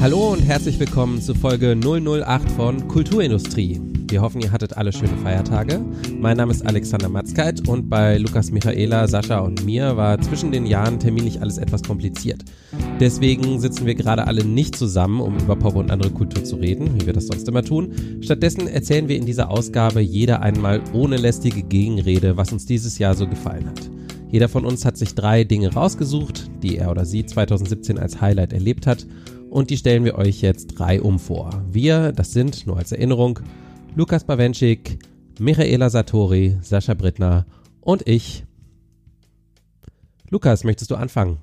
Hallo und herzlich willkommen zu Folge 008 von Kulturindustrie. Wir hoffen, ihr hattet alle schöne Feiertage. Mein Name ist Alexander Matzkeit und bei Lukas Michaela, Sascha und mir war zwischen den Jahren terminlich alles etwas kompliziert. Deswegen sitzen wir gerade alle nicht zusammen, um über Pop und andere Kultur zu reden, wie wir das sonst immer tun. Stattdessen erzählen wir in dieser Ausgabe jeder einmal ohne lästige Gegenrede, was uns dieses Jahr so gefallen hat. Jeder von uns hat sich drei Dinge rausgesucht, die er oder sie 2017 als Highlight erlebt hat und die stellen wir euch jetzt drei um vor. Wir, das sind, nur als Erinnerung, Lukas Bawenschik, Michaela Satori, Sascha Brittner und ich. Lukas, möchtest du anfangen?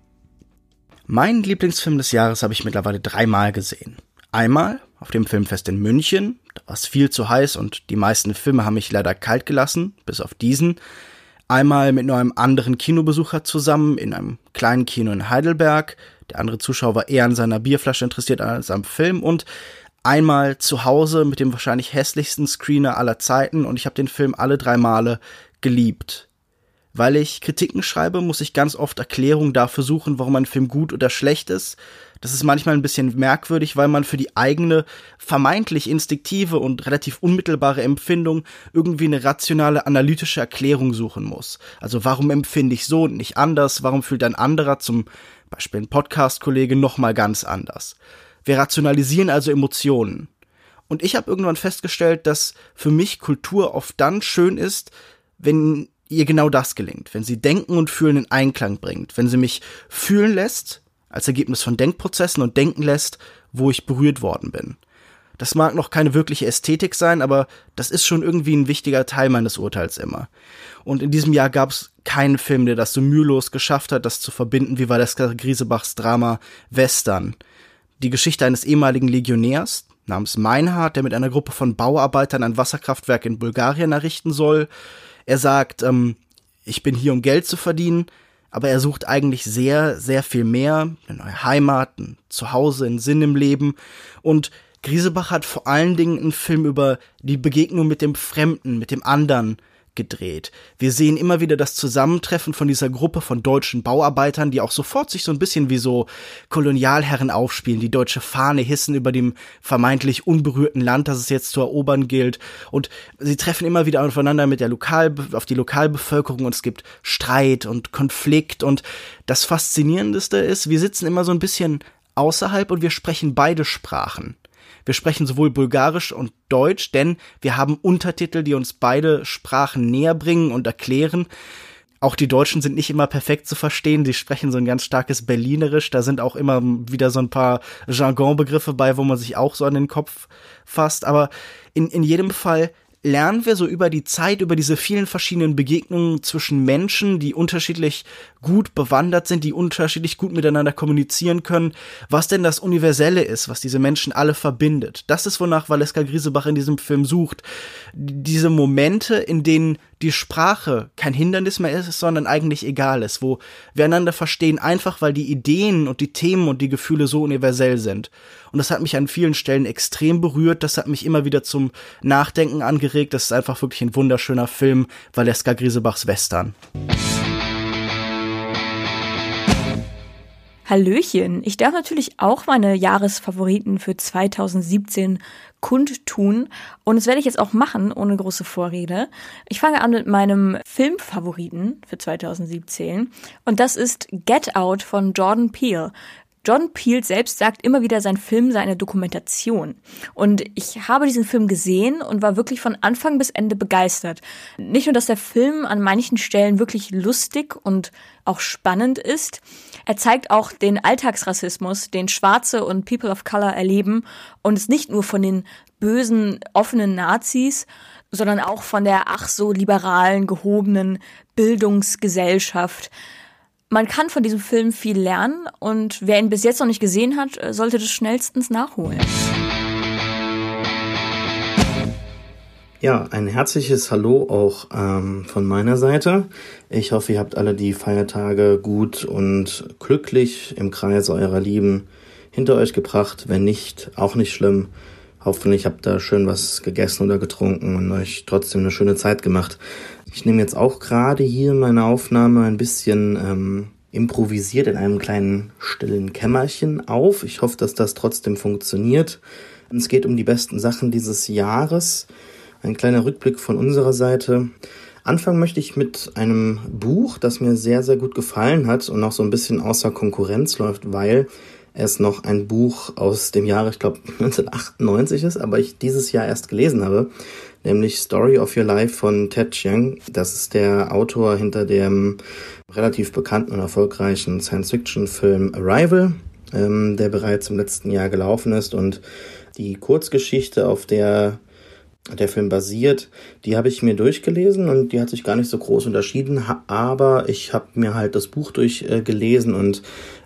Meinen Lieblingsfilm des Jahres habe ich mittlerweile dreimal gesehen. Einmal auf dem Filmfest in München, da war es viel zu heiß und die meisten Filme haben mich leider kalt gelassen, bis auf diesen. Einmal mit nur einem anderen Kinobesucher zusammen in einem kleinen Kino in Heidelberg. Der andere Zuschauer war eher an seiner Bierflasche interessiert als am Film. Und einmal zu Hause mit dem wahrscheinlich hässlichsten Screener aller Zeiten und ich habe den Film alle drei Male geliebt. Weil ich Kritiken schreibe, muss ich ganz oft Erklärungen dafür suchen, warum ein Film gut oder schlecht ist. Das ist manchmal ein bisschen merkwürdig, weil man für die eigene, vermeintlich instinktive und relativ unmittelbare Empfindung irgendwie eine rationale, analytische Erklärung suchen muss. Also warum empfinde ich so und nicht anders? Warum fühlt ein anderer, zum Beispiel ein Podcast-Kollege, nochmal ganz anders? Wir rationalisieren also Emotionen. Und ich habe irgendwann festgestellt, dass für mich Kultur oft dann schön ist, wenn ihr genau das gelingt, wenn sie Denken und Fühlen in Einklang bringt, wenn sie mich fühlen lässt, als Ergebnis von Denkprozessen und denken lässt, wo ich berührt worden bin. Das mag noch keine wirkliche Ästhetik sein, aber das ist schon irgendwie ein wichtiger Teil meines Urteils immer. Und in diesem Jahr gab es keinen Film, der das so mühelos geschafft hat, das zu verbinden wie Valeska Griesebachs Drama Western. Die Geschichte eines ehemaligen Legionärs namens Meinhard, der mit einer Gruppe von Bauarbeitern ein Wasserkraftwerk in Bulgarien errichten soll, er sagt, ähm, ich bin hier, um Geld zu verdienen, aber er sucht eigentlich sehr, sehr viel mehr, eine neue Heimat, ein Zuhause, einen Sinn im Leben. Und Griesebach hat vor allen Dingen einen Film über die Begegnung mit dem Fremden, mit dem anderen gedreht. Wir sehen immer wieder das Zusammentreffen von dieser Gruppe von deutschen Bauarbeitern, die auch sofort sich so ein bisschen wie so Kolonialherren aufspielen, die deutsche Fahne hissen über dem vermeintlich unberührten Land, das es jetzt zu erobern gilt. Und sie treffen immer wieder aufeinander mit der Lokal, auf die Lokalbevölkerung und es gibt Streit und Konflikt und das Faszinierendste ist, wir sitzen immer so ein bisschen außerhalb und wir sprechen beide Sprachen. Wir sprechen sowohl Bulgarisch und Deutsch, denn wir haben Untertitel, die uns beide Sprachen näher bringen und erklären. Auch die Deutschen sind nicht immer perfekt zu verstehen. Sie sprechen so ein ganz starkes Berlinerisch. Da sind auch immer wieder so ein paar Jargonbegriffe bei, wo man sich auch so an den Kopf fasst. Aber in, in jedem Fall lernen wir so über die Zeit, über diese vielen verschiedenen Begegnungen zwischen Menschen, die unterschiedlich gut bewandert sind, die unterschiedlich gut miteinander kommunizieren können, was denn das Universelle ist, was diese Menschen alle verbindet. Das ist, wonach Valeska Griesebach in diesem Film sucht. Diese Momente, in denen die Sprache kein Hindernis mehr ist, sondern eigentlich egal ist, wo wir einander verstehen, einfach weil die Ideen und die Themen und die Gefühle so universell sind. Und das hat mich an vielen Stellen extrem berührt, das hat mich immer wieder zum Nachdenken angeregt, das ist einfach wirklich ein wunderschöner Film, Valeska Griesebachs Western. Hallöchen, ich darf natürlich auch meine Jahresfavoriten für 2017 kundtun und das werde ich jetzt auch machen, ohne große Vorrede. Ich fange an mit meinem Filmfavoriten für 2017 und das ist Get Out von Jordan Peele. John Peel selbst sagt immer wieder, sein Film sei eine Dokumentation. Und ich habe diesen Film gesehen und war wirklich von Anfang bis Ende begeistert. Nicht nur, dass der Film an manchen Stellen wirklich lustig und auch spannend ist, er zeigt auch den Alltagsrassismus, den Schwarze und People of Color erleben und es nicht nur von den bösen, offenen Nazis, sondern auch von der ach so liberalen, gehobenen Bildungsgesellschaft. Man kann von diesem Film viel lernen und wer ihn bis jetzt noch nicht gesehen hat, äh, sollte das schnellstens nachholen. Ja, ein herzliches Hallo auch ähm, von meiner Seite. Ich hoffe, ihr habt alle die Feiertage gut und glücklich im Kreis eurer Lieben hinter euch gebracht. Wenn nicht, auch nicht schlimm. Hoffentlich habt ihr schön was gegessen oder getrunken und euch trotzdem eine schöne Zeit gemacht. Ich nehme jetzt auch gerade hier meine Aufnahme ein bisschen ähm, improvisiert in einem kleinen stillen Kämmerchen auf. Ich hoffe, dass das trotzdem funktioniert. Es geht um die besten Sachen dieses Jahres. Ein kleiner Rückblick von unserer Seite. Anfangen möchte ich mit einem Buch, das mir sehr, sehr gut gefallen hat und auch so ein bisschen außer Konkurrenz läuft, weil es noch ein Buch aus dem Jahre, ich glaube 1998 ist, aber ich dieses Jahr erst gelesen habe, nämlich Story of Your Life von Ted Chiang. Das ist der Autor hinter dem relativ bekannten und erfolgreichen Science-Fiction-Film Arrival, ähm, der bereits im letzten Jahr gelaufen ist und die Kurzgeschichte, auf der der Film basiert, die habe ich mir durchgelesen und die hat sich gar nicht so groß unterschieden, aber ich habe mir halt das Buch durchgelesen äh, und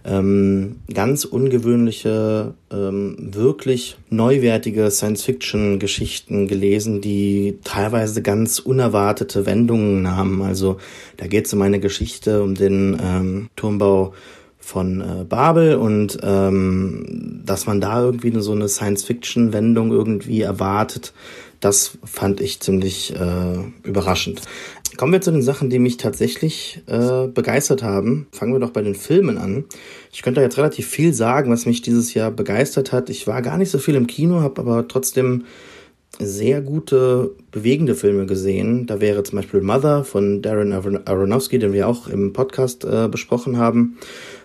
ähm, ganz ungewöhnliche, ähm, wirklich neuwertige Science-Fiction-Geschichten gelesen, die teilweise ganz unerwartete Wendungen nahmen. Also da geht es um eine Geschichte um den ähm, Turmbau von äh, Babel und ähm, dass man da irgendwie so eine Science-Fiction-Wendung irgendwie erwartet, das fand ich ziemlich äh, überraschend. Kommen wir zu den Sachen, die mich tatsächlich äh, begeistert haben. Fangen wir doch bei den Filmen an. Ich könnte da jetzt relativ viel sagen, was mich dieses Jahr begeistert hat. Ich war gar nicht so viel im Kino, habe aber trotzdem sehr gute, bewegende Filme gesehen. Da wäre zum Beispiel Mother von Darren Aronofsky, den wir auch im Podcast äh, besprochen haben.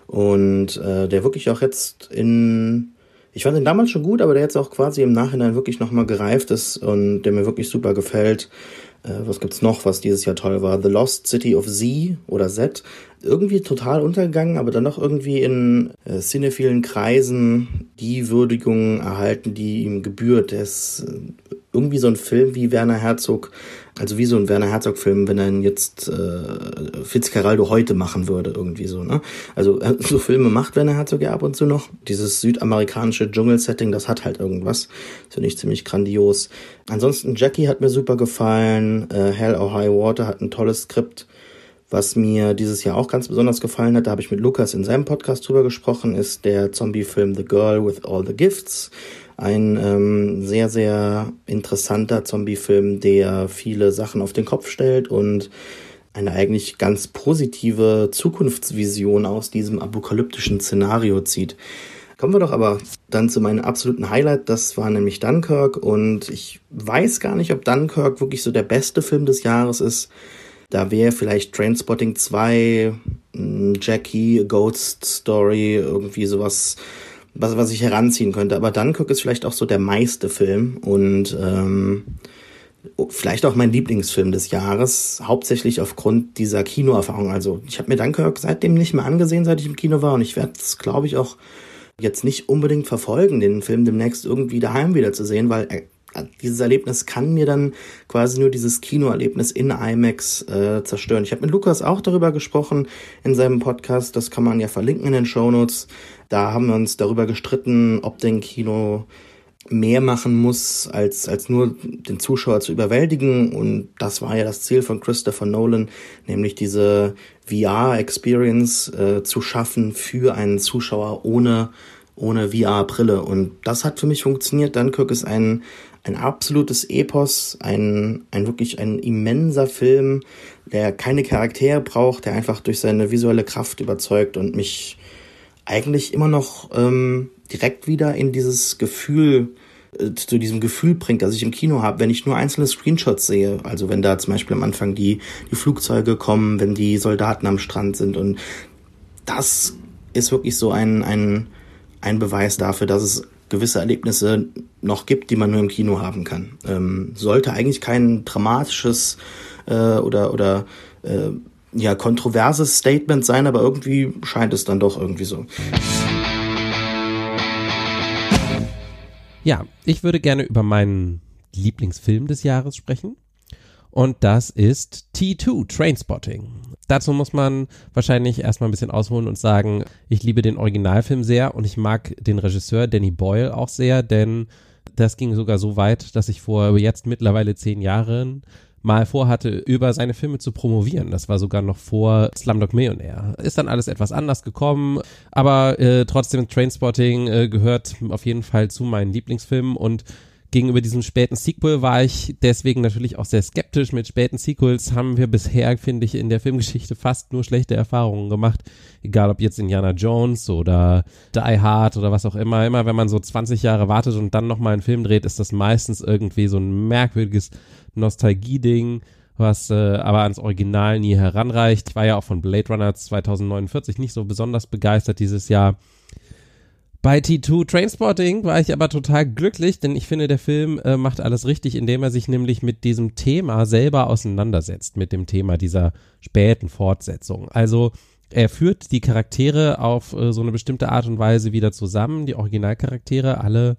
Und äh, der wirklich auch jetzt in ich fand den damals schon gut, aber der jetzt auch quasi im Nachhinein wirklich nochmal gereift ist und der mir wirklich super gefällt. Äh, was gibt's noch, was dieses Jahr toll war? The Lost City of Z oder Z. Irgendwie total untergegangen, aber dann noch irgendwie in äh, cinephilen Kreisen die Würdigung erhalten, die ihm gebührt. Der ist äh, irgendwie so ein Film wie Werner Herzog, also wie so ein Werner Herzog-Film, wenn er ihn jetzt äh, Fitzcarraldo heute machen würde, irgendwie so, ne? Also so Filme macht Werner Herzog ja ab und zu noch. Dieses südamerikanische Dschungelsetting, das hat halt irgendwas. Das finde ich ziemlich grandios. Ansonsten Jackie hat mir super gefallen. Äh, Hell or High Water hat ein tolles Skript. Was mir dieses Jahr auch ganz besonders gefallen hat, da habe ich mit Lukas in seinem Podcast drüber gesprochen, ist der Zombie-Film The Girl with All the Gifts ein ähm, sehr, sehr interessanter Zombie-Film, der viele Sachen auf den Kopf stellt und eine eigentlich ganz positive Zukunftsvision aus diesem apokalyptischen Szenario zieht. Kommen wir doch aber dann zu meinem absoluten Highlight, das war nämlich Dunkirk und ich weiß gar nicht, ob Dunkirk wirklich so der beste Film des Jahres ist. Da wäre vielleicht Trainspotting 2, Jackie, Ghost Story, irgendwie sowas was, was ich heranziehen könnte. Aber Dunkirk ist vielleicht auch so der meiste Film und ähm, vielleicht auch mein Lieblingsfilm des Jahres, hauptsächlich aufgrund dieser Kinoerfahrung. Also ich habe mir Dunkirk seitdem nicht mehr angesehen, seit ich im Kino war und ich werde es, glaube ich, auch jetzt nicht unbedingt verfolgen, den Film demnächst irgendwie daheim wieder zu sehen, weil er dieses Erlebnis kann mir dann quasi nur dieses Kinoerlebnis in IMAX äh, zerstören. Ich habe mit Lukas auch darüber gesprochen in seinem Podcast, das kann man ja verlinken in den Shownotes. Da haben wir uns darüber gestritten, ob denn Kino mehr machen muss, als, als nur den Zuschauer zu überwältigen. Und das war ja das Ziel von Christopher Nolan, nämlich diese VR-Experience äh, zu schaffen für einen Zuschauer ohne, ohne VR-Brille. Und das hat für mich funktioniert. Dunkirk ist ein, ein absolutes Epos, ein, ein wirklich ein immenser Film, der keine Charaktere braucht, der einfach durch seine visuelle Kraft überzeugt und mich eigentlich immer noch ähm, direkt wieder in dieses Gefühl, äh, zu diesem Gefühl bringt, das ich im Kino habe, wenn ich nur einzelne Screenshots sehe. Also wenn da zum Beispiel am Anfang die, die Flugzeuge kommen, wenn die Soldaten am Strand sind. Und das ist wirklich so ein, ein, ein Beweis dafür, dass es gewisse Erlebnisse noch gibt, die man nur im Kino haben kann. Ähm, sollte eigentlich kein dramatisches äh, oder, oder äh, ja, kontroverses Statement sein, aber irgendwie scheint es dann doch irgendwie so. Ja, ich würde gerne über meinen Lieblingsfilm des Jahres sprechen. Und das ist T2, Trainspotting. Dazu muss man wahrscheinlich erstmal ein bisschen ausholen und sagen, ich liebe den Originalfilm sehr und ich mag den Regisseur Danny Boyle auch sehr, denn das ging sogar so weit, dass ich vor jetzt mittlerweile zehn Jahren mal vorhatte, über seine Filme zu promovieren. Das war sogar noch vor Slumdog Millionaire. Ist dann alles etwas anders gekommen, aber äh, trotzdem Trainspotting äh, gehört auf jeden Fall zu meinen Lieblingsfilmen und gegenüber diesem späten Sequel war ich deswegen natürlich auch sehr skeptisch. Mit späten Sequels haben wir bisher, finde ich, in der Filmgeschichte fast nur schlechte Erfahrungen gemacht. Egal ob jetzt Indiana Jones oder Die Hard oder was auch immer. Immer wenn man so 20 Jahre wartet und dann nochmal einen Film dreht, ist das meistens irgendwie so ein merkwürdiges Nostalgie-Ding was äh, aber ans Original nie heranreicht. Ich war ja auch von Blade Runner 2049 nicht so besonders begeistert dieses Jahr. Bei T2 Trainspotting war ich aber total glücklich, denn ich finde, der Film äh, macht alles richtig, indem er sich nämlich mit diesem Thema selber auseinandersetzt, mit dem Thema dieser späten Fortsetzung. Also er führt die Charaktere auf äh, so eine bestimmte Art und Weise wieder zusammen, die Originalcharaktere, alle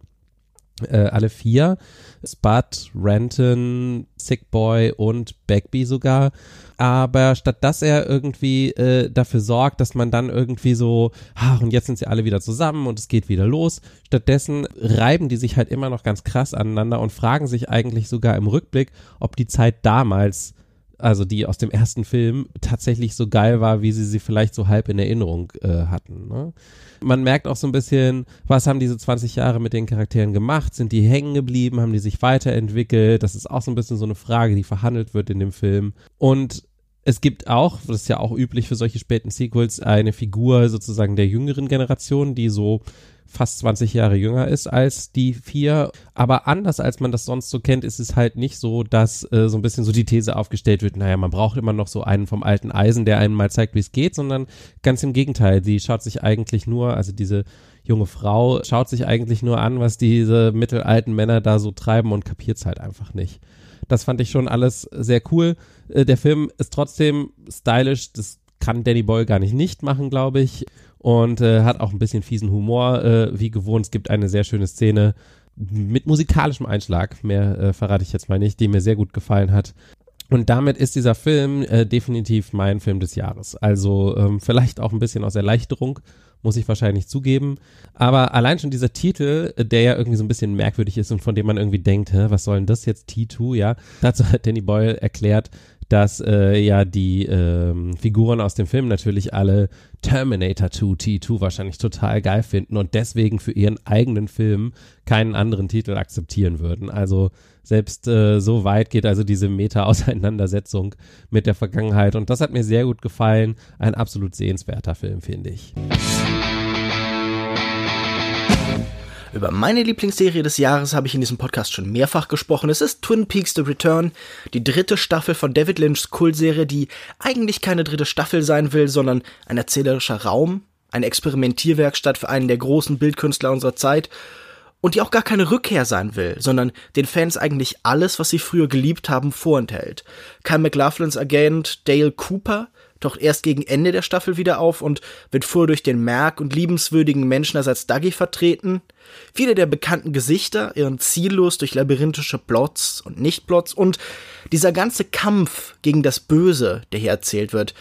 äh, alle vier, Spud, Renton, Sick Boy und Bagby sogar. Aber statt dass er irgendwie äh, dafür sorgt, dass man dann irgendwie so, ach, und jetzt sind sie alle wieder zusammen und es geht wieder los, stattdessen reiben die sich halt immer noch ganz krass aneinander und fragen sich eigentlich sogar im Rückblick, ob die Zeit damals also die aus dem ersten Film, tatsächlich so geil war, wie sie sie vielleicht so halb in Erinnerung äh, hatten. Ne? Man merkt auch so ein bisschen, was haben diese 20 Jahre mit den Charakteren gemacht? Sind die hängen geblieben? Haben die sich weiterentwickelt? Das ist auch so ein bisschen so eine Frage, die verhandelt wird in dem Film. Und es gibt auch, das ist ja auch üblich für solche späten Sequels, eine Figur sozusagen der jüngeren Generation, die so fast 20 Jahre jünger ist als die vier. Aber anders als man das sonst so kennt, ist es halt nicht so, dass äh, so ein bisschen so die These aufgestellt wird, naja, man braucht immer noch so einen vom alten Eisen, der einem mal zeigt, wie es geht, sondern ganz im Gegenteil. Sie schaut sich eigentlich nur, also diese junge Frau schaut sich eigentlich nur an, was diese mittelalten Männer da so treiben und kapiert es halt einfach nicht. Das fand ich schon alles sehr cool. Äh, der Film ist trotzdem stylisch, das kann Danny Boyle gar nicht nicht machen, glaube ich und äh, hat auch ein bisschen fiesen Humor, äh, wie gewohnt. Es gibt eine sehr schöne Szene mit musikalischem Einschlag, mehr äh, verrate ich jetzt mal nicht, die mir sehr gut gefallen hat. Und damit ist dieser Film äh, definitiv mein Film des Jahres. Also ähm, vielleicht auch ein bisschen aus Erleichterung, muss ich wahrscheinlich zugeben. Aber allein schon dieser Titel, äh, der ja irgendwie so ein bisschen merkwürdig ist und von dem man irgendwie denkt, hä, was soll denn das jetzt T2, ja? Dazu hat Danny Boyle erklärt, dass äh, ja die ähm, Figuren aus dem Film natürlich alle Terminator 2 T2 wahrscheinlich total geil finden und deswegen für ihren eigenen Film keinen anderen Titel akzeptieren würden. Also selbst äh, so weit geht also diese Meta-Auseinandersetzung mit der Vergangenheit und das hat mir sehr gut gefallen. Ein absolut sehenswerter Film, finde ich. Über meine Lieblingsserie des Jahres habe ich in diesem Podcast schon mehrfach gesprochen. Es ist Twin Peaks The Return, die dritte Staffel von David Lynchs Kultserie, die eigentlich keine dritte Staffel sein will, sondern ein erzählerischer Raum, eine Experimentierwerkstatt für einen der großen Bildkünstler unserer Zeit und die auch gar keine Rückkehr sein will, sondern den Fans eigentlich alles, was sie früher geliebt haben, vorenthält. Kyle McLaughlins Agent Dale Cooper taucht erst gegen Ende der Staffel wieder auf und wird vorher durch den Merk und liebenswürdigen Menschen als Dougie vertreten. Viele der bekannten Gesichter irren ziellos durch labyrinthische Plots und Nicht-Plots und dieser ganze Kampf gegen das Böse, der hier erzählt wird,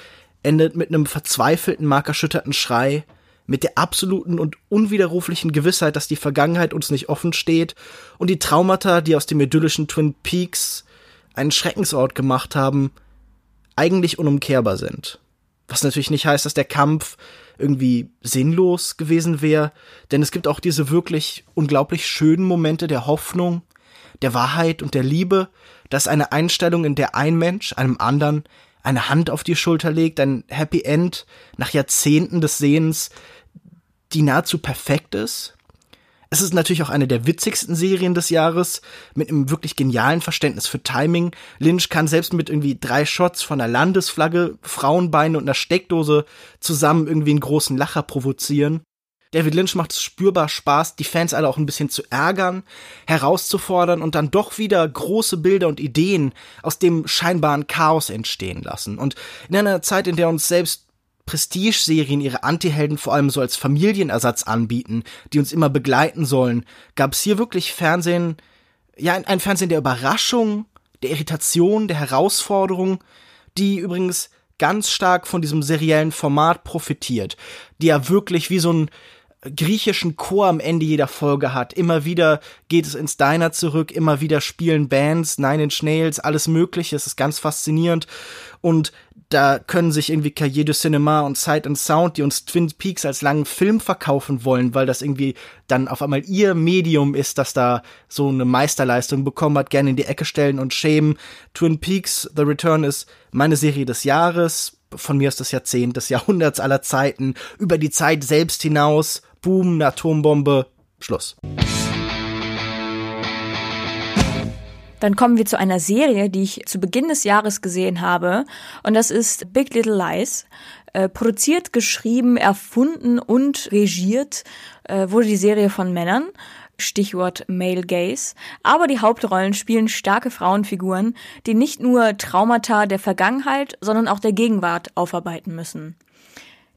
endet mit einem verzweifelten, markerschütterten Schrei, mit der absoluten und unwiderruflichen Gewissheit, dass die Vergangenheit uns nicht offen steht und die Traumata, die aus dem idyllischen Twin Peaks einen Schreckensort gemacht haben, eigentlich unumkehrbar sind. Was natürlich nicht heißt, dass der Kampf irgendwie sinnlos gewesen wäre, denn es gibt auch diese wirklich unglaublich schönen Momente der Hoffnung, der Wahrheit und der Liebe, dass eine Einstellung, in der ein Mensch einem anderen eine Hand auf die Schulter legt, ein Happy End nach Jahrzehnten des Sehens, die nahezu perfekt ist, es ist natürlich auch eine der witzigsten Serien des Jahres, mit einem wirklich genialen Verständnis für Timing. Lynch kann selbst mit irgendwie drei Shots von einer Landesflagge, Frauenbeine und einer Steckdose zusammen irgendwie einen großen Lacher provozieren. David Lynch macht es spürbar Spaß, die Fans alle auch ein bisschen zu ärgern, herauszufordern und dann doch wieder große Bilder und Ideen aus dem scheinbaren Chaos entstehen lassen. Und in einer Zeit, in der uns selbst Prestige-Serien ihre Antihelden vor allem so als Familienersatz anbieten, die uns immer begleiten sollen, gab es hier wirklich Fernsehen, ja, ein Fernsehen der Überraschung, der Irritation, der Herausforderung, die übrigens ganz stark von diesem seriellen Format profitiert, die ja wirklich wie so ein griechischen Chor am Ende jeder Folge hat. Immer wieder geht es ins Diner zurück, immer wieder spielen Bands, Nine Inch Nails, alles mögliche. Es ist ganz faszinierend. Und da können sich irgendwie Cahiers du Cinema und Sight and Sound, die uns Twin Peaks als langen Film verkaufen wollen, weil das irgendwie dann auf einmal ihr Medium ist, das da so eine Meisterleistung bekommen hat, gerne in die Ecke stellen und schämen. Twin Peaks The Return ist meine Serie des Jahres, von mir ist das Jahrzehnt, des Jahrhunderts aller Zeiten, über die Zeit selbst hinaus, Boom, eine Atombombe, Schluss. Dann kommen wir zu einer Serie, die ich zu Beginn des Jahres gesehen habe. Und das ist Big Little Lies. Äh, produziert, geschrieben, erfunden und regiert äh, wurde die Serie von Männern. Stichwort Male Gaze. Aber die Hauptrollen spielen starke Frauenfiguren, die nicht nur Traumata der Vergangenheit, sondern auch der Gegenwart aufarbeiten müssen.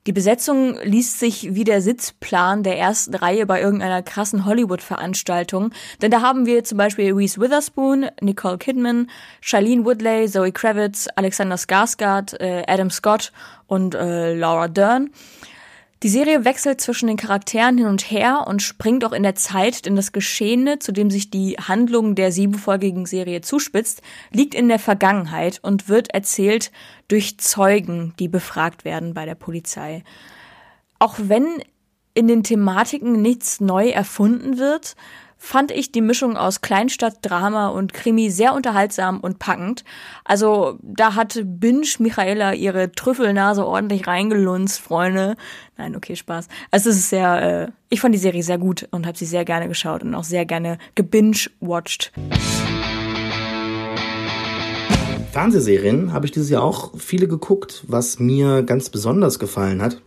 Die Besetzung liest sich wie der Sitzplan der ersten Reihe bei irgendeiner krassen Hollywood-Veranstaltung, denn da haben wir zum Beispiel Reese Witherspoon, Nicole Kidman, Shailene Woodley, Zoe Kravitz, Alexander Skarsgård, äh, Adam Scott und äh, Laura Dern. Die Serie wechselt zwischen den Charakteren hin und her und springt auch in der Zeit, denn das Geschehene, zu dem sich die Handlung der siebenfolgigen Serie zuspitzt, liegt in der Vergangenheit und wird erzählt durch Zeugen, die befragt werden bei der Polizei. Auch wenn in den Thematiken nichts neu erfunden wird, fand ich die Mischung aus Kleinstadt-Drama und Krimi sehr unterhaltsam und packend. Also da hat Binge Michaela ihre Trüffelnase ordentlich reingelunzt, Freunde. Nein, okay, Spaß. Also es ist sehr, äh, ich fand die Serie sehr gut und habe sie sehr gerne geschaut und auch sehr gerne gebinge-watched. Fernsehserien habe ich dieses Jahr auch viele geguckt, was mir ganz besonders gefallen hat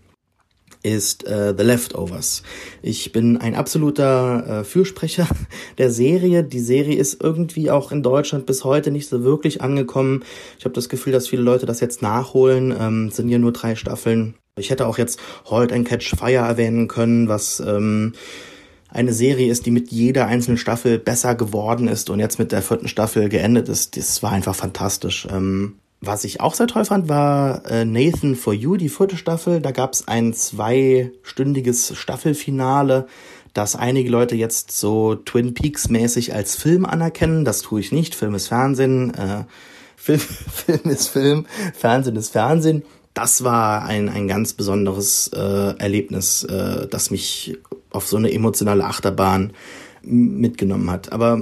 ist äh, The Leftovers. Ich bin ein absoluter äh, Fürsprecher der Serie. Die Serie ist irgendwie auch in Deutschland bis heute nicht so wirklich angekommen. Ich habe das Gefühl, dass viele Leute das jetzt nachholen. Ähm, sind ja nur drei Staffeln. Ich hätte auch jetzt Halt and Catch Fire erwähnen können, was ähm, eine Serie ist, die mit jeder einzelnen Staffel besser geworden ist und jetzt mit der vierten Staffel geendet ist. Das war einfach fantastisch. Ähm, was ich auch sehr toll fand, war äh, Nathan for You, die vierte Staffel. Da gab es ein zweistündiges Staffelfinale, das einige Leute jetzt so Twin Peaks mäßig als Film anerkennen. Das tue ich nicht. Film ist Fernsehen, äh, Film, Film ist Film, Fernsehen ist Fernsehen. Das war ein, ein ganz besonderes äh, Erlebnis, äh, das mich auf so eine emotionale Achterbahn mitgenommen hat. Aber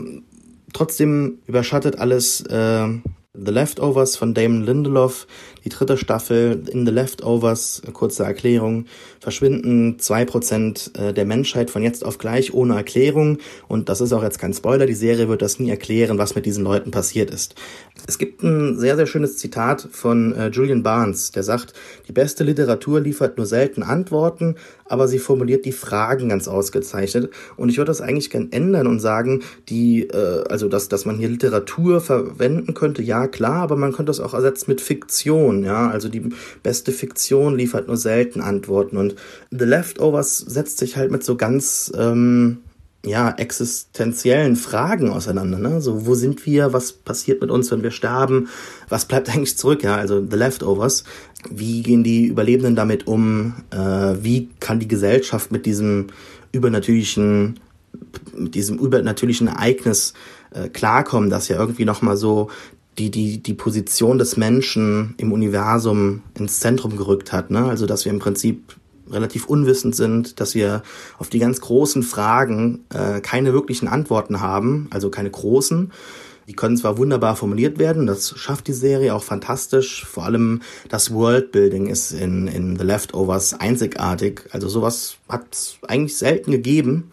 trotzdem überschattet alles äh, The Leftovers von Damon Lindelof, die dritte Staffel in The Leftovers, kurze Erklärung, verschwinden zwei Prozent äh, der Menschheit von jetzt auf gleich ohne Erklärung. Und das ist auch jetzt kein Spoiler, die Serie wird das nie erklären, was mit diesen Leuten passiert ist. Es gibt ein sehr, sehr schönes Zitat von äh, Julian Barnes, der sagt, die beste Literatur liefert nur selten Antworten, aber sie formuliert die Fragen ganz ausgezeichnet. Und ich würde das eigentlich gern ändern und sagen, die, äh, also dass, dass man hier Literatur verwenden könnte, ja klar, aber man könnte das auch ersetzen mit Fiktion, ja. Also die beste Fiktion liefert nur selten Antworten. Und The Leftovers setzt sich halt mit so ganz ähm, ja, existenziellen Fragen auseinander. Ne? So, wo sind wir? Was passiert mit uns, wenn wir sterben? Was bleibt eigentlich zurück? Ja, also The Leftovers. Wie gehen die Überlebenden damit um? Äh, wie kann die Gesellschaft mit diesem übernatürlichen, mit diesem übernatürlichen Ereignis äh, klarkommen, das ja irgendwie nochmal so die, die, die Position des Menschen im Universum ins Zentrum gerückt hat. Ne? Also, dass wir im Prinzip relativ unwissend sind, dass wir auf die ganz großen Fragen äh, keine wirklichen Antworten haben, also keine großen. Die können zwar wunderbar formuliert werden, das schafft die Serie auch fantastisch. Vor allem das Worldbuilding ist in, in The Leftovers einzigartig. Also sowas hat es eigentlich selten gegeben.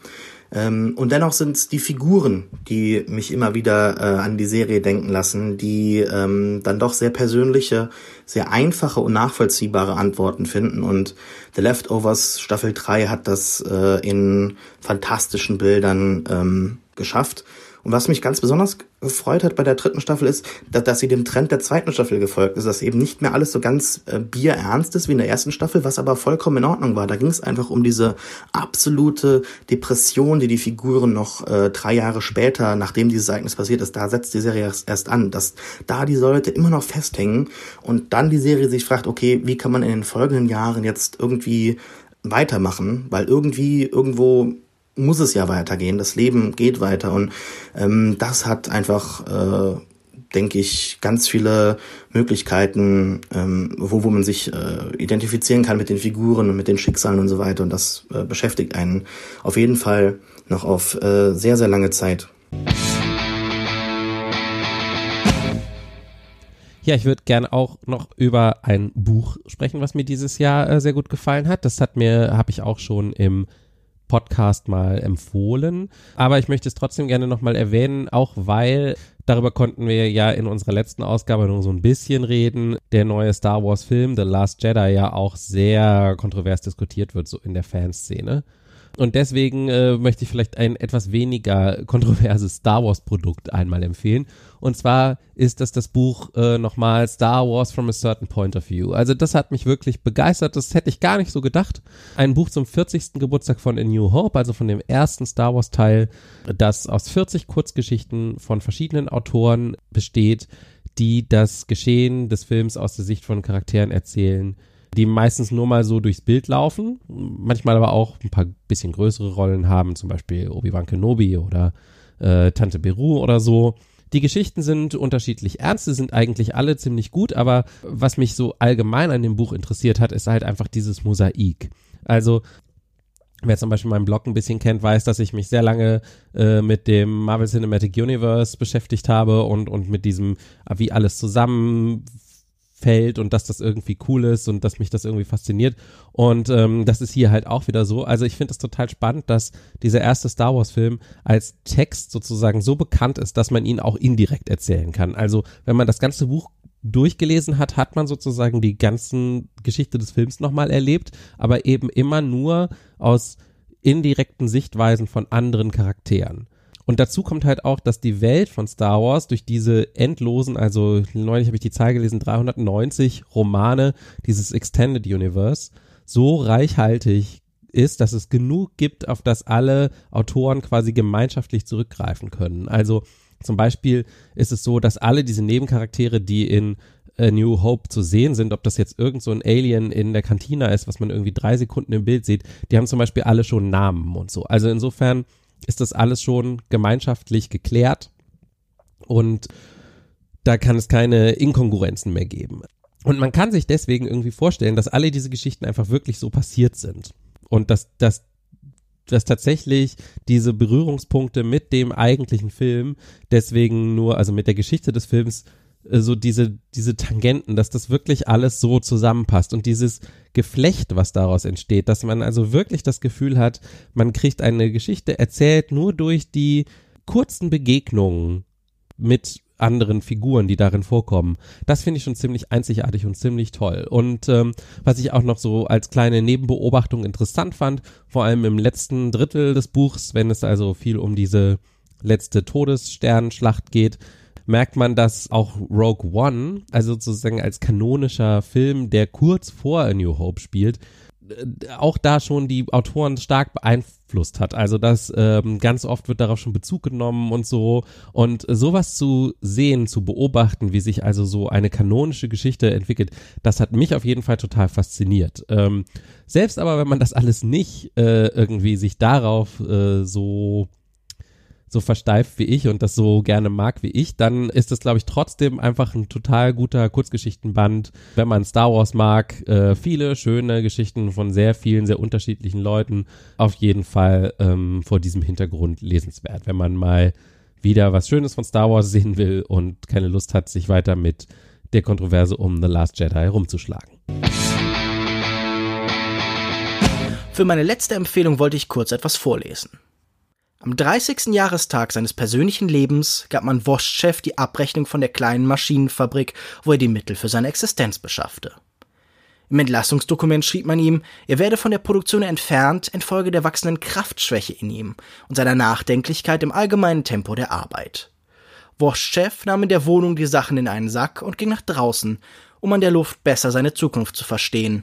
Ähm, und dennoch sind es die Figuren, die mich immer wieder äh, an die Serie denken lassen, die ähm, dann doch sehr persönliche, sehr einfache und nachvollziehbare Antworten finden. Und The Leftovers Staffel 3 hat das äh, in fantastischen Bildern ähm, geschafft. Und was mich ganz besonders gefreut hat bei der dritten Staffel ist, dass, dass sie dem Trend der zweiten Staffel gefolgt ist, dass eben nicht mehr alles so ganz äh, bierernst ist wie in der ersten Staffel, was aber vollkommen in Ordnung war. Da ging es einfach um diese absolute Depression, die die Figuren noch äh, drei Jahre später, nachdem dieses Ereignis passiert ist, da setzt die Serie erst, erst an, dass da die Leute immer noch festhängen und dann die Serie sich fragt, okay, wie kann man in den folgenden Jahren jetzt irgendwie weitermachen, weil irgendwie irgendwo muss es ja weitergehen. Das Leben geht weiter und ähm, das hat einfach äh, denke ich, ganz viele Möglichkeiten, ähm, wo, wo man sich äh, identifizieren kann mit den Figuren und mit den Schicksalen und so weiter. Und das äh, beschäftigt einen auf jeden Fall noch auf äh, sehr, sehr lange Zeit. Ja, ich würde gerne auch noch über ein Buch sprechen, was mir dieses Jahr äh, sehr gut gefallen hat. Das hat mir, habe ich auch schon im Podcast mal empfohlen. Aber ich möchte es trotzdem gerne nochmal erwähnen, auch weil darüber konnten wir ja in unserer letzten Ausgabe nur so ein bisschen reden. Der neue Star Wars Film, The Last Jedi, ja auch sehr kontrovers diskutiert wird, so in der Fanszene. Und deswegen äh, möchte ich vielleicht ein etwas weniger kontroverses Star Wars Produkt einmal empfehlen. Und zwar ist das das Buch äh, nochmal Star Wars from a Certain Point of View. Also das hat mich wirklich begeistert. Das hätte ich gar nicht so gedacht. Ein Buch zum 40. Geburtstag von A New Hope, also von dem ersten Star Wars Teil, das aus 40 Kurzgeschichten von verschiedenen Autoren besteht, die das Geschehen des Films aus der Sicht von Charakteren erzählen die meistens nur mal so durchs Bild laufen, manchmal aber auch ein paar bisschen größere Rollen haben, zum Beispiel Obi-Wan Kenobi oder äh, Tante Beru oder so. Die Geschichten sind unterschiedlich ernst, sind eigentlich alle ziemlich gut, aber was mich so allgemein an dem Buch interessiert hat, ist halt einfach dieses Mosaik. Also Wer zum Beispiel meinen Blog ein bisschen kennt, weiß, dass ich mich sehr lange äh, mit dem Marvel Cinematic Universe beschäftigt habe und, und mit diesem, wie alles zusammen fällt und dass das irgendwie cool ist und dass mich das irgendwie fasziniert. Und ähm, das ist hier halt auch wieder so. Also ich finde es total spannend, dass dieser erste Star Wars-Film als Text sozusagen so bekannt ist, dass man ihn auch indirekt erzählen kann. Also wenn man das ganze Buch durchgelesen hat, hat man sozusagen die ganzen Geschichte des Films nochmal erlebt, aber eben immer nur aus indirekten Sichtweisen von anderen Charakteren. Und dazu kommt halt auch, dass die Welt von Star Wars durch diese endlosen, also neulich habe ich die Zahl gelesen, 390 Romane, dieses Extended Universe, so reichhaltig ist, dass es genug gibt, auf das alle Autoren quasi gemeinschaftlich zurückgreifen können. Also zum Beispiel ist es so, dass alle diese Nebencharaktere, die in A New Hope zu sehen sind, ob das jetzt irgend so ein Alien in der Kantina ist, was man irgendwie drei Sekunden im Bild sieht, die haben zum Beispiel alle schon Namen und so. Also insofern ist das alles schon gemeinschaftlich geklärt und da kann es keine Inkongruenzen mehr geben. Und man kann sich deswegen irgendwie vorstellen, dass alle diese Geschichten einfach wirklich so passiert sind. Und dass, dass, dass tatsächlich diese Berührungspunkte mit dem eigentlichen Film deswegen nur, also mit der Geschichte des Films so diese, diese Tangenten, dass das wirklich alles so zusammenpasst und dieses Geflecht, was daraus entsteht, dass man also wirklich das Gefühl hat, man kriegt eine Geschichte erzählt nur durch die kurzen Begegnungen mit anderen Figuren, die darin vorkommen. Das finde ich schon ziemlich einzigartig und ziemlich toll. Und ähm, was ich auch noch so als kleine Nebenbeobachtung interessant fand, vor allem im letzten Drittel des Buchs, wenn es also viel um diese letzte Todessternschlacht geht, merkt man, dass auch Rogue One, also sozusagen als kanonischer Film, der kurz vor A New Hope spielt, äh, auch da schon die Autoren stark beeinflusst hat. Also das ähm, ganz oft wird darauf schon Bezug genommen und so. Und sowas zu sehen, zu beobachten, wie sich also so eine kanonische Geschichte entwickelt, das hat mich auf jeden Fall total fasziniert. Ähm, selbst aber, wenn man das alles nicht äh, irgendwie sich darauf äh, so so versteift wie ich und das so gerne mag wie ich, dann ist das, glaube ich, trotzdem einfach ein total guter Kurzgeschichtenband. Wenn man Star Wars mag, äh, viele schöne Geschichten von sehr vielen, sehr unterschiedlichen Leuten. Auf jeden Fall ähm, vor diesem Hintergrund lesenswert, wenn man mal wieder was Schönes von Star Wars sehen will und keine Lust hat, sich weiter mit der Kontroverse um The Last Jedi herumzuschlagen. Für meine letzte Empfehlung wollte ich kurz etwas vorlesen. Am 30. Jahrestag seines persönlichen Lebens gab man Wurstchef die Abrechnung von der kleinen Maschinenfabrik, wo er die Mittel für seine Existenz beschaffte. Im Entlassungsdokument schrieb man ihm, er werde von der Produktion entfernt infolge der wachsenden Kraftschwäche in ihm und seiner Nachdenklichkeit im allgemeinen Tempo der Arbeit. Wurstchef nahm in der Wohnung die Sachen in einen Sack und ging nach draußen, um an der Luft besser seine Zukunft zu verstehen.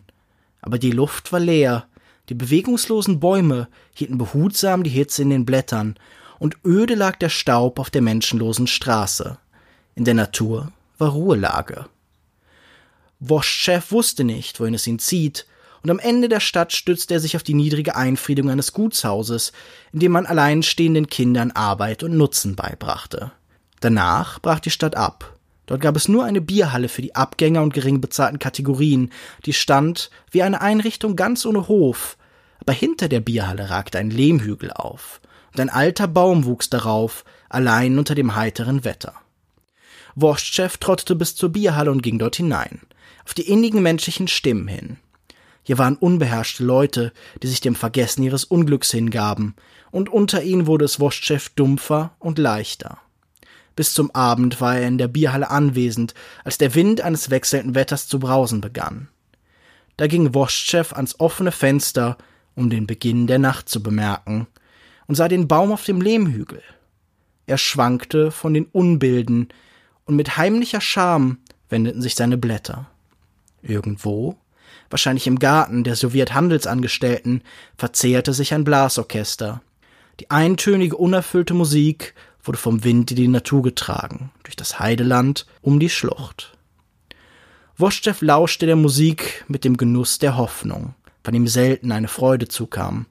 Aber die Luft war leer, die bewegungslosen Bäume hielten behutsam die Hitze in den Blättern, und öde lag der Staub auf der menschenlosen Straße. In der Natur war Ruhelage. Woschchef wusste nicht, wohin es ihn zieht, und am Ende der Stadt stützte er sich auf die niedrige Einfriedung eines Gutshauses, in dem man alleinstehenden Kindern Arbeit und Nutzen beibrachte. Danach brach die Stadt ab. Dort gab es nur eine Bierhalle für die Abgänger und gering bezahlten Kategorien, die stand wie eine Einrichtung ganz ohne Hof, aber hinter der Bierhalle ragte ein Lehmhügel auf, und ein alter Baum wuchs darauf, allein unter dem heiteren Wetter. Wurstchef trottete bis zur Bierhalle und ging dort hinein, auf die innigen menschlichen Stimmen hin. Hier waren unbeherrschte Leute, die sich dem Vergessen ihres Unglücks hingaben, und unter ihnen wurde es Wurstchef dumpfer und leichter. Bis zum Abend war er in der Bierhalle anwesend, als der Wind eines wechselnden Wetters zu brausen begann. Da ging Wurstchef ans offene Fenster, um den Beginn der Nacht zu bemerken, und sah den Baum auf dem Lehmhügel. Er schwankte von den Unbilden, und mit heimlicher Scham wendeten sich seine Blätter. Irgendwo, wahrscheinlich im Garten der Sowjethandelsangestellten, verzehrte sich ein Blasorchester. Die eintönige, unerfüllte Musik wurde vom Wind in die Natur getragen, durch das Heideland um die Schlucht. Woschtschew lauschte der Musik mit dem Genuss der Hoffnung, von ihm selten eine Freude zukam.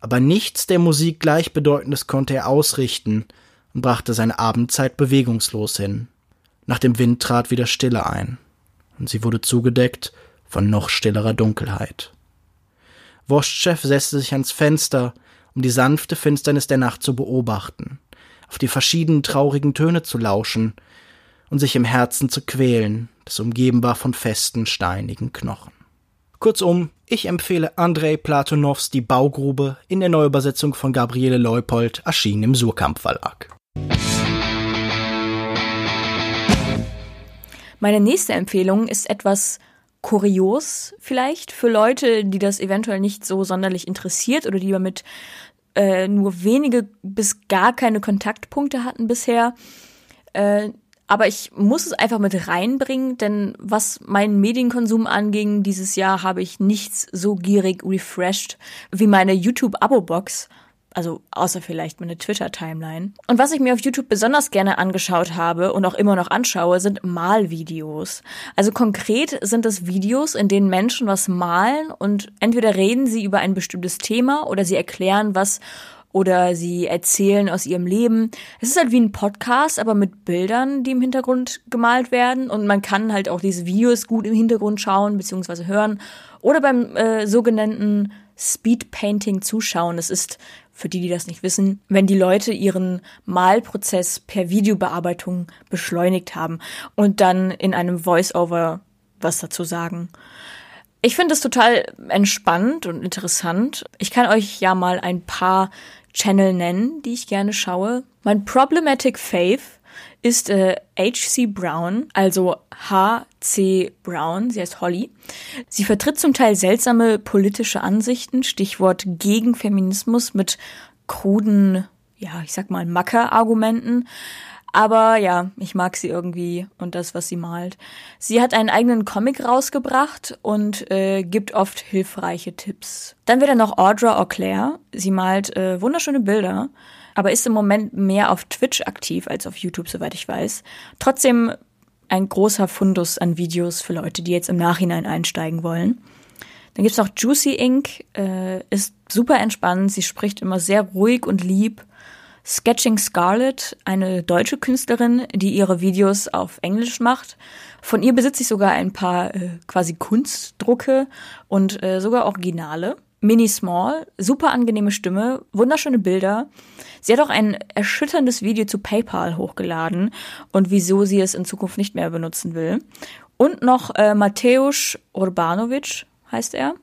Aber nichts der Musik gleichbedeutendes konnte er ausrichten und brachte seine Abendzeit bewegungslos hin. Nach dem Wind trat wieder Stille ein, und sie wurde zugedeckt von noch stillerer Dunkelheit. Woschtschew setzte sich ans Fenster, um die sanfte Finsternis der Nacht zu beobachten auf die verschiedenen traurigen Töne zu lauschen und sich im Herzen zu quälen, das umgeben war von festen, steinigen Knochen. Kurzum, ich empfehle Andrei Platonows Die Baugrube in der Neuübersetzung von Gabriele Leupold, erschienen im Surkamp Verlag. Meine nächste Empfehlung ist etwas kurios vielleicht für Leute, die das eventuell nicht so sonderlich interessiert oder die damit äh, nur wenige bis gar keine Kontaktpunkte hatten bisher. Äh, aber ich muss es einfach mit reinbringen, denn was meinen Medienkonsum anging, dieses Jahr habe ich nichts so gierig refreshed wie meine YouTube-Abo-Box. Also außer vielleicht meine Twitter-Timeline. Und was ich mir auf YouTube besonders gerne angeschaut habe und auch immer noch anschaue, sind Malvideos. Also konkret sind es Videos, in denen Menschen was malen und entweder reden sie über ein bestimmtes Thema oder sie erklären was oder sie erzählen aus ihrem Leben. Es ist halt wie ein Podcast, aber mit Bildern, die im Hintergrund gemalt werden. Und man kann halt auch diese Videos gut im Hintergrund schauen bzw. hören oder beim äh, sogenannten Speedpainting zuschauen. Das ist für die, die das nicht wissen, wenn die Leute ihren Malprozess per Videobearbeitung beschleunigt haben und dann in einem Voice-Over was dazu sagen. Ich finde es total entspannt und interessant. Ich kann euch ja mal ein paar Channel nennen, die ich gerne schaue. Mein Problematic Faith ist äh, H.C. Brown, also H.C. Brown, sie heißt Holly. Sie vertritt zum Teil seltsame politische Ansichten, Stichwort gegen Feminismus mit kruden, ja, ich sag mal, Macker-Argumenten. Aber ja, ich mag sie irgendwie und das, was sie malt. Sie hat einen eigenen Comic rausgebracht und äh, gibt oft hilfreiche Tipps. Dann wieder noch Audra Auclair. Sie malt äh, wunderschöne Bilder aber ist im Moment mehr auf Twitch aktiv als auf YouTube, soweit ich weiß. Trotzdem ein großer Fundus an Videos für Leute, die jetzt im Nachhinein einsteigen wollen. Dann gibt's noch Juicy Inc., äh, ist super entspannt, sie spricht immer sehr ruhig und lieb. Sketching Scarlet, eine deutsche Künstlerin, die ihre Videos auf Englisch macht. Von ihr besitze ich sogar ein paar äh, quasi Kunstdrucke und äh, sogar Originale. Mini Small, super angenehme Stimme, wunderschöne Bilder. Sie hat auch ein erschütterndes Video zu PayPal hochgeladen und wieso sie es in Zukunft nicht mehr benutzen will. Und noch äh, Mateusz Urbanovic heißt er.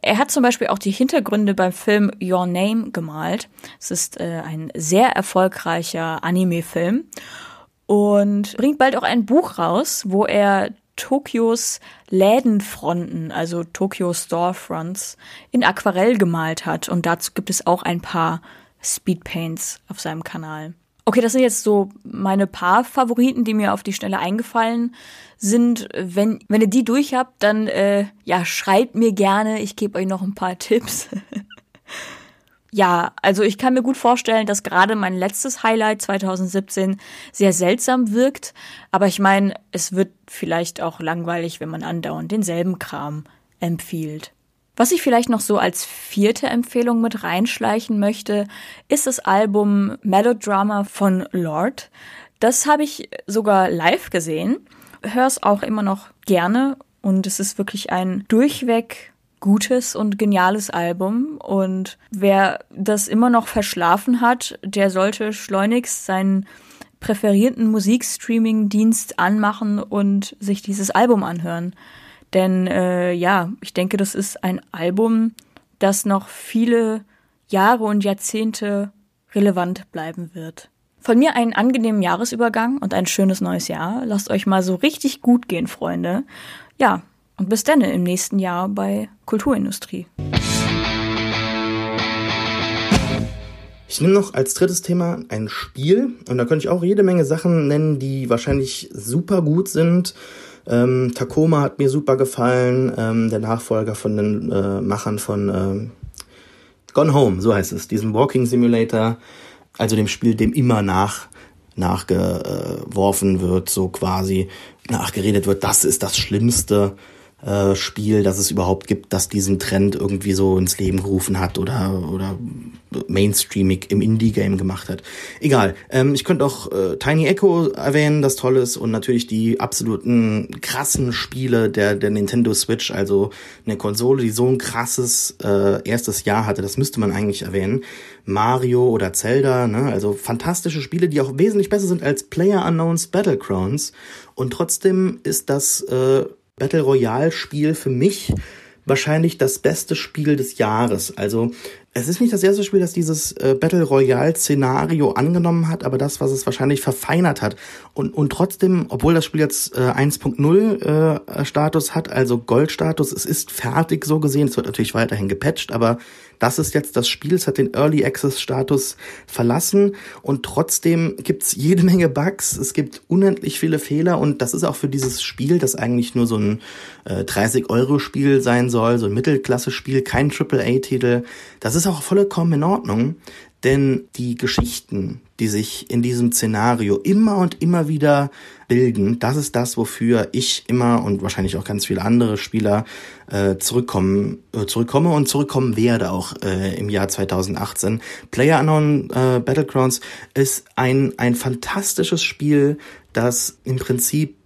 Er hat zum Beispiel auch die Hintergründe beim Film Your Name gemalt. Es ist äh, ein sehr erfolgreicher Anime-Film und bringt bald auch ein Buch raus, wo er Tokios Lädenfronten, also Tokyo Storefronts, in Aquarell gemalt hat. Und dazu gibt es auch ein paar Speedpaints auf seinem Kanal. Okay, das sind jetzt so meine paar Favoriten, die mir auf die Schnelle eingefallen sind. Wenn, wenn ihr die durch habt, dann äh, ja, schreibt mir gerne. Ich gebe euch noch ein paar Tipps. ja, also ich kann mir gut vorstellen, dass gerade mein letztes Highlight 2017 sehr seltsam wirkt. Aber ich meine, es wird vielleicht auch langweilig, wenn man andauernd denselben Kram empfiehlt. Was ich vielleicht noch so als vierte Empfehlung mit reinschleichen möchte, ist das Album Melodrama von Lord. Das habe ich sogar live gesehen, höre es auch immer noch gerne und es ist wirklich ein durchweg gutes und geniales Album und wer das immer noch verschlafen hat, der sollte schleunigst seinen präferierten Musikstreaming-Dienst anmachen und sich dieses Album anhören. Denn äh, ja, ich denke, das ist ein Album, das noch viele Jahre und Jahrzehnte relevant bleiben wird. Von mir einen angenehmen Jahresübergang und ein schönes neues Jahr. Lasst euch mal so richtig gut gehen, Freunde. Ja, und bis dann im nächsten Jahr bei Kulturindustrie. Ich nehme noch als drittes Thema ein Spiel und da könnte ich auch jede Menge Sachen nennen, die wahrscheinlich super gut sind. Ähm, Tacoma hat mir super gefallen, ähm, der Nachfolger von den äh, Machern von äh, Gone Home, so heißt es, diesem Walking Simulator, also dem Spiel, dem immer nach nachgeworfen wird, so quasi nachgeredet wird, das ist das Schlimmste äh, Spiel, das es überhaupt gibt, das diesen Trend irgendwie so ins Leben gerufen hat oder, oder mainstreamig im Indie-Game gemacht hat. Egal. Ähm, ich könnte auch äh, Tiny Echo erwähnen, das toll ist, und natürlich die absoluten krassen Spiele der, der Nintendo Switch, also eine Konsole, die so ein krasses äh, erstes Jahr hatte, das müsste man eigentlich erwähnen. Mario oder Zelda, ne? also fantastische Spiele, die auch wesentlich besser sind als Player Unknowns Battlegrounds. Und trotzdem ist das äh, Battle Royale Spiel für mich wahrscheinlich das beste Spiel des Jahres. Also es ist nicht das erste Spiel, das dieses äh, Battle Royale Szenario angenommen hat, aber das, was es wahrscheinlich verfeinert hat. Und, und trotzdem, obwohl das Spiel jetzt äh, 1.0 äh, Status hat, also Goldstatus, es ist fertig so gesehen, es wird natürlich weiterhin gepatcht, aber das ist jetzt das Spiel, es hat den Early Access Status verlassen und trotzdem gibt's jede Menge Bugs, es gibt unendlich viele Fehler und das ist auch für dieses Spiel, das eigentlich nur so ein äh, 30-Euro-Spiel sein soll, so ein Mittelklasse-Spiel, kein AAA-Titel, das ist auch vollkommen in Ordnung. Denn die Geschichten, die sich in diesem Szenario immer und immer wieder bilden, das ist das, wofür ich immer und wahrscheinlich auch ganz viele andere Spieler äh, zurückkommen, äh, zurückkomme und zurückkommen werde auch äh, im Jahr 2018. Player Unknown äh, Battlegrounds ist ein, ein fantastisches Spiel, das im Prinzip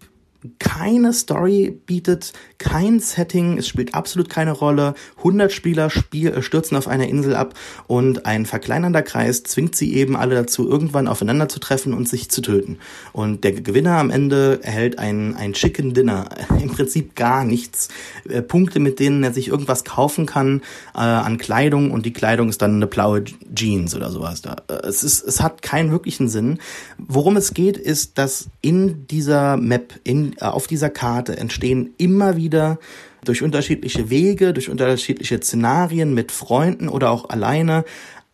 keine Story bietet, kein Setting, es spielt absolut keine Rolle. 100 Spieler spiel, äh, stürzen auf einer Insel ab und ein verkleinernder Kreis zwingt sie eben alle dazu, irgendwann aufeinander zu treffen und sich zu töten. Und der Gewinner am Ende erhält ein, ein Chicken Dinner, im Prinzip gar nichts. Äh, Punkte, mit denen er sich irgendwas kaufen kann äh, an Kleidung und die Kleidung ist dann eine blaue Jeans oder sowas. Da. Äh, es, ist, es hat keinen wirklichen Sinn. Worum es geht, ist, dass in dieser Map, in äh, auf dieser Karte entstehen immer wieder durch unterschiedliche Wege, durch unterschiedliche Szenarien mit Freunden oder auch alleine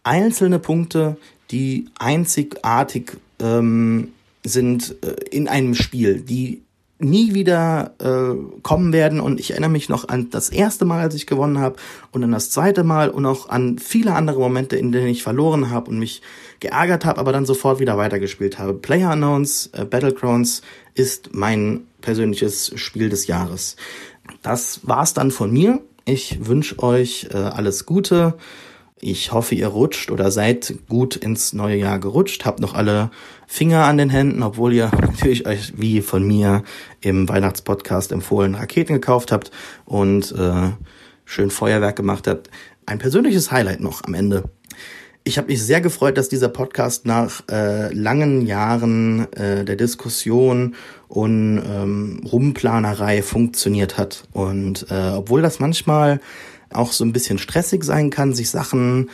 einzelne Punkte, die einzigartig ähm, sind äh, in einem Spiel, die nie wieder äh, kommen werden. Und ich erinnere mich noch an das erste Mal, als ich gewonnen habe und an das zweite Mal und auch an viele andere Momente, in denen ich verloren habe und mich geärgert habe, aber dann sofort wieder weitergespielt habe. Player Unknowns, äh, Battlegrounds ist mein persönliches Spiel des Jahres. Das war's dann von mir. Ich wünsche euch äh, alles Gute. Ich hoffe, ihr rutscht oder seid gut ins neue Jahr gerutscht, habt noch alle Finger an den Händen, obwohl ihr natürlich euch wie von mir im Weihnachtspodcast empfohlen Raketen gekauft habt und äh, schön Feuerwerk gemacht habt. Ein persönliches Highlight noch am Ende. Ich habe mich sehr gefreut, dass dieser Podcast nach äh, langen Jahren äh, der Diskussion und ähm, Rumplanerei funktioniert hat. Und äh, obwohl das manchmal auch so ein bisschen stressig sein kann, sich Sachen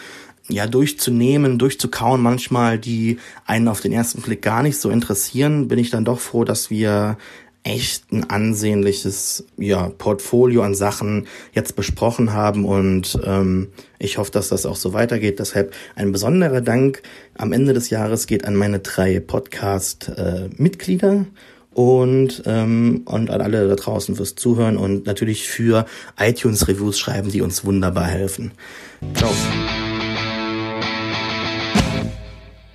ja durchzunehmen, durchzukauen, manchmal die einen auf den ersten Blick gar nicht so interessieren, bin ich dann doch froh, dass wir echt ein ansehnliches ja, Portfolio an Sachen jetzt besprochen haben und ähm, ich hoffe, dass das auch so weitergeht. Deshalb ein besonderer Dank am Ende des Jahres geht an meine drei Podcast-Mitglieder. Äh, und, ähm, und an alle da draußen fürs Zuhören und natürlich für iTunes-Reviews schreiben, die uns wunderbar helfen. Ciao.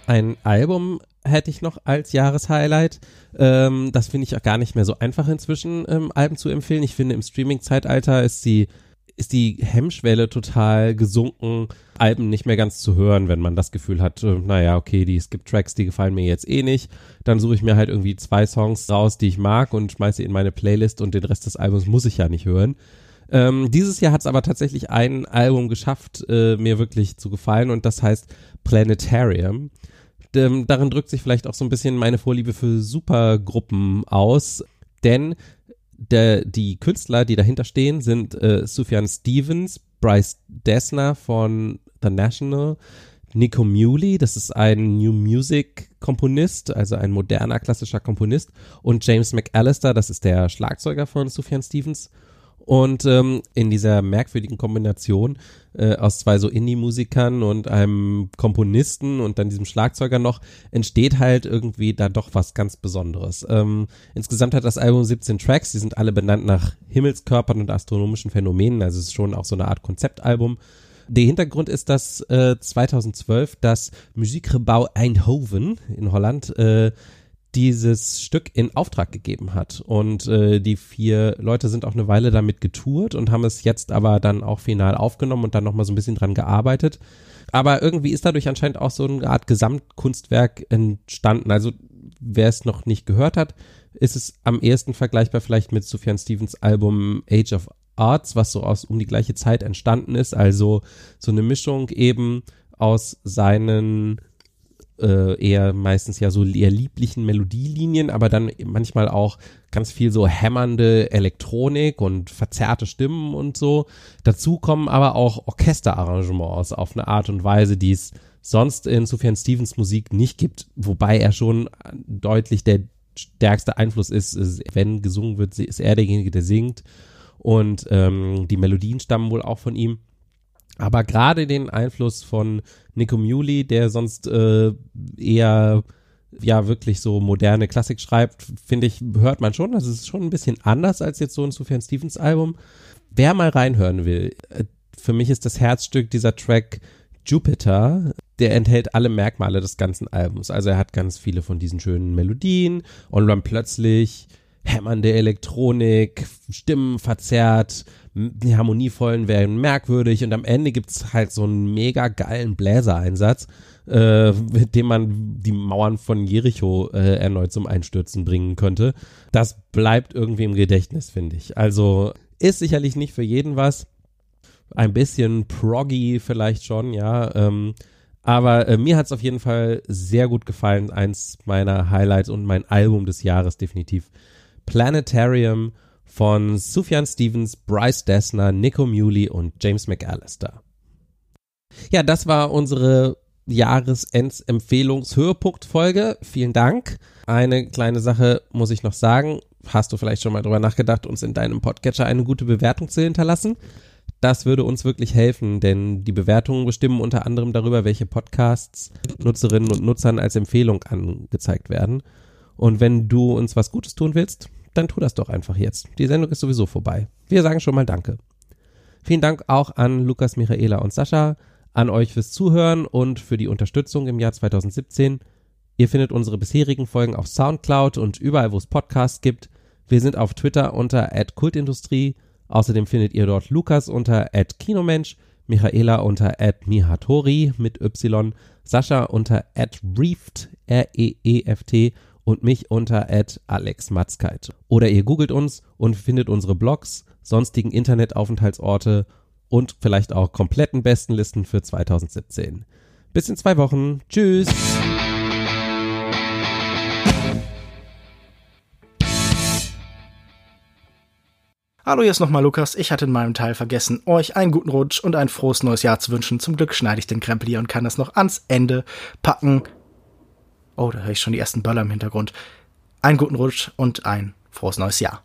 Ein Album hätte ich noch als Jahreshighlight. Ähm, das finde ich auch gar nicht mehr so einfach inzwischen, ähm, Alben zu empfehlen. Ich finde, im Streaming-Zeitalter ist die ist die Hemmschwelle total gesunken, Alben nicht mehr ganz zu hören, wenn man das Gefühl hat, äh, naja, okay, die Skip-Tracks, die gefallen mir jetzt eh nicht. Dann suche ich mir halt irgendwie zwei Songs raus, die ich mag und schmeiße in meine Playlist und den Rest des Albums muss ich ja nicht hören. Ähm, dieses Jahr hat es aber tatsächlich ein Album geschafft, äh, mir wirklich zu gefallen und das heißt Planetarium. Ähm, darin drückt sich vielleicht auch so ein bisschen meine Vorliebe für Supergruppen aus, denn der, die Künstler, die dahinter stehen, sind äh, Sufjan Stevens, Bryce Dessner von The National, Nico Muley, das ist ein New Music Komponist, also ein moderner klassischer Komponist, und James McAllister, das ist der Schlagzeuger von Sufjan Stevens. Und ähm, in dieser merkwürdigen Kombination äh, aus zwei so Indie-Musikern und einem Komponisten und dann diesem Schlagzeuger noch entsteht halt irgendwie da doch was ganz Besonderes. Ähm, insgesamt hat das Album 17 Tracks, die sind alle benannt nach Himmelskörpern und astronomischen Phänomenen, also es ist schon auch so eine Art Konzeptalbum. Der Hintergrund ist, dass äh, 2012 das Musikgebouw Eindhoven in Holland äh, dieses Stück in Auftrag gegeben hat. Und äh, die vier Leute sind auch eine Weile damit getourt und haben es jetzt aber dann auch final aufgenommen und dann nochmal so ein bisschen dran gearbeitet. Aber irgendwie ist dadurch anscheinend auch so eine Art Gesamtkunstwerk entstanden. Also wer es noch nicht gehört hat, ist es am ehesten vergleichbar vielleicht mit Sufjan Stevens Album Age of Arts, was so aus um die gleiche Zeit entstanden ist. Also so eine Mischung eben aus seinen äh, eher meistens ja so eher lieblichen Melodielinien, aber dann manchmal auch ganz viel so hämmernde Elektronik und verzerrte Stimmen und so. Dazu kommen aber auch Orchesterarrangements auf eine Art und Weise, die es sonst in Sufjan Stevens Musik nicht gibt, wobei er schon deutlich der stärkste Einfluss ist, ist wenn gesungen wird, ist er derjenige, der singt und ähm, die Melodien stammen wohl auch von ihm. Aber gerade den Einfluss von Nico Muley, der sonst äh, eher ja wirklich so moderne Klassik schreibt, finde ich, hört man schon. Das ist schon ein bisschen anders als jetzt so ein Sufjan Stevens Album. Wer mal reinhören will, äh, für mich ist das Herzstück dieser Track Jupiter, der enthält alle Merkmale des ganzen Albums. Also er hat ganz viele von diesen schönen Melodien und dann plötzlich hämmernde Elektronik, Stimmen verzerrt, die harmonievollen werden merkwürdig und am Ende gibt's halt so einen mega geilen Bläsereinsatz, äh, mit dem man die Mauern von Jericho äh, erneut zum Einstürzen bringen könnte. Das bleibt irgendwie im Gedächtnis, finde ich. Also ist sicherlich nicht für jeden was. Ein bisschen proggy vielleicht schon, ja. Ähm, aber äh, mir hat's auf jeden Fall sehr gut gefallen. Eins meiner Highlights und mein Album des Jahres definitiv. Planetarium von Sufjan Stevens, Bryce Dessner, Nico Muley und James McAllister. Ja, das war unsere Jahresends-Empfehlungs-Höhepunkt-Folge. Vielen Dank. Eine kleine Sache muss ich noch sagen. Hast du vielleicht schon mal drüber nachgedacht, uns in deinem Podcatcher eine gute Bewertung zu hinterlassen? Das würde uns wirklich helfen, denn die Bewertungen bestimmen unter anderem darüber, welche Podcasts Nutzerinnen und Nutzern als Empfehlung angezeigt werden. Und wenn du uns was Gutes tun willst, dann tu das doch einfach jetzt. Die Sendung ist sowieso vorbei. Wir sagen schon mal Danke. Vielen Dank auch an Lukas, Michaela und Sascha, an euch fürs Zuhören und für die Unterstützung im Jahr 2017. Ihr findet unsere bisherigen Folgen auf Soundcloud und überall, wo es Podcasts gibt. Wir sind auf Twitter unter @kultindustrie. Außerdem findet ihr dort Lukas unter @kinomensch, Michaela unter @mihatori mit y, Sascha unter @reeft r e e f t und mich unter @alexmatzkeit. Oder ihr googelt uns und findet unsere Blogs, sonstigen Internetaufenthaltsorte und vielleicht auch kompletten Bestenlisten für 2017. Bis in zwei Wochen. Tschüss. Hallo, hier ist nochmal Lukas. Ich hatte in meinem Teil vergessen, euch einen guten Rutsch und ein frohes neues Jahr zu wünschen. Zum Glück schneide ich den Krempel hier und kann das noch ans Ende packen. Oh, da höre ich schon die ersten Böller im Hintergrund. Einen guten Rutsch und ein frohes neues Jahr.